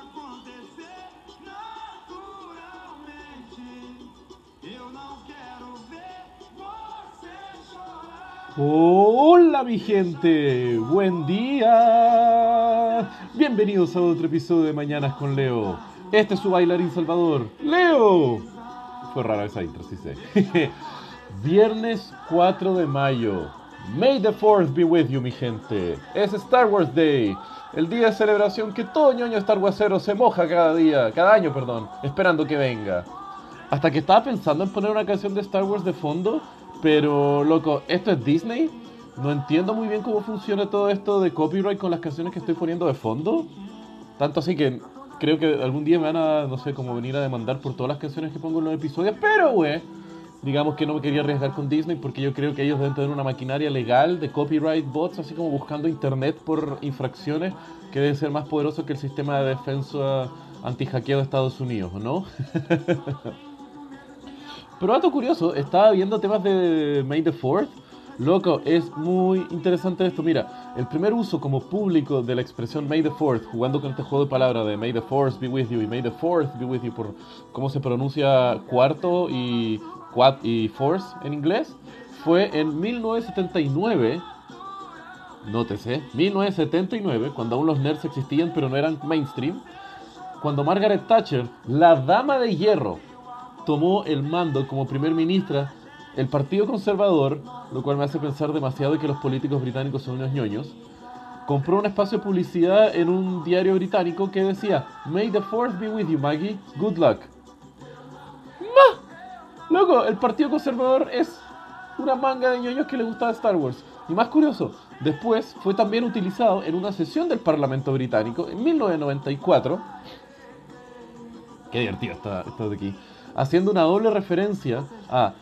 acontecer naturalmente. Eu ver. Hola mi gente, buen día. Bienvenidos a otro episodio de Mañanas con Leo. Este es su bailarín Salvador, Leo. Fue rara esa intro, sí sé. Viernes 4 de mayo. May the 4th be with you, mi gente. Es Star Wars Day. El día de celebración que todo ñoño Star Warsero se moja cada día, cada año, perdón, esperando que venga. Hasta que estaba pensando en poner una canción de Star Wars de fondo, pero loco, ¿esto es Disney? No entiendo muy bien cómo funciona todo esto de copyright con las canciones que estoy poniendo de fondo. Tanto así que creo que algún día me van a, no sé, como venir a demandar por todas las canciones que pongo en los episodios, pero güey, digamos que no me quería arriesgar con Disney porque yo creo que ellos deben tener una maquinaria legal de copyright bots, así como buscando internet por infracciones, que debe ser más poderoso que el sistema de defensa anti-hackeo de Estados Unidos, ¿no? Pero dato curioso, estaba viendo temas de May the 4th. Loco, es muy interesante esto. Mira, el primer uso como público de la expresión May the 4th, jugando con este juego de palabras de May the 4th be with you y May the 4th be with you por cómo se pronuncia cuarto y quad y force en inglés, fue en 1979. Nótese, 1979, cuando aún los nerds existían pero no eran mainstream, cuando Margaret Thatcher, la dama de hierro, tomó el mando como primer ministra, el Partido Conservador, lo cual me hace pensar demasiado que los políticos británicos son unos ñoños, compró un espacio de publicidad en un diario británico que decía May the force be with you, Maggie, good luck. ¡Ma! Loco, el Partido Conservador es una manga de ñoños que le gustaba Star Wars. Y más curioso, después fue también utilizado en una sesión del Parlamento británico en 1994. Qué divertido está esto de aquí haciendo una doble referencia a,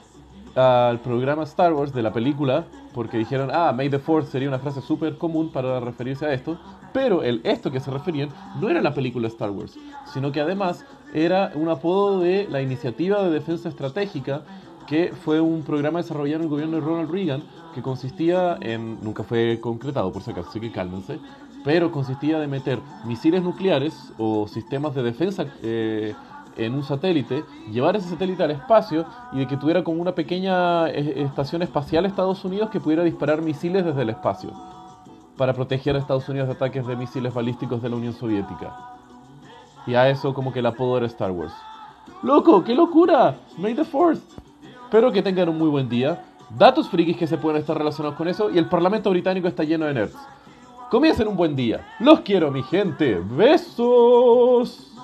al programa Star Wars de la película, porque dijeron, ah, May the Fourth sería una frase súper común para referirse a esto, pero el esto que se referían no era la película Star Wars, sino que además era un apodo de la Iniciativa de Defensa Estratégica, que fue un programa desarrollado en el gobierno de Ronald Reagan, que consistía en, nunca fue concretado por si acaso, así que cálmense, pero consistía de meter misiles nucleares o sistemas de defensa eh, en un satélite, llevar ese satélite al espacio y de que tuviera como una pequeña estación espacial Estados Unidos que pudiera disparar misiles desde el espacio para proteger a Estados Unidos de ataques de misiles balísticos de la Unión Soviética. Y a eso como que el apodo era Star Wars. ¡Loco! ¡Qué locura! May the Fourth. Espero que tengan un muy buen día. Datos frikis que se pueden estar relacionados con eso y el Parlamento británico está lleno de nerds. Comiencen un buen día. Los quiero, mi gente. Besos.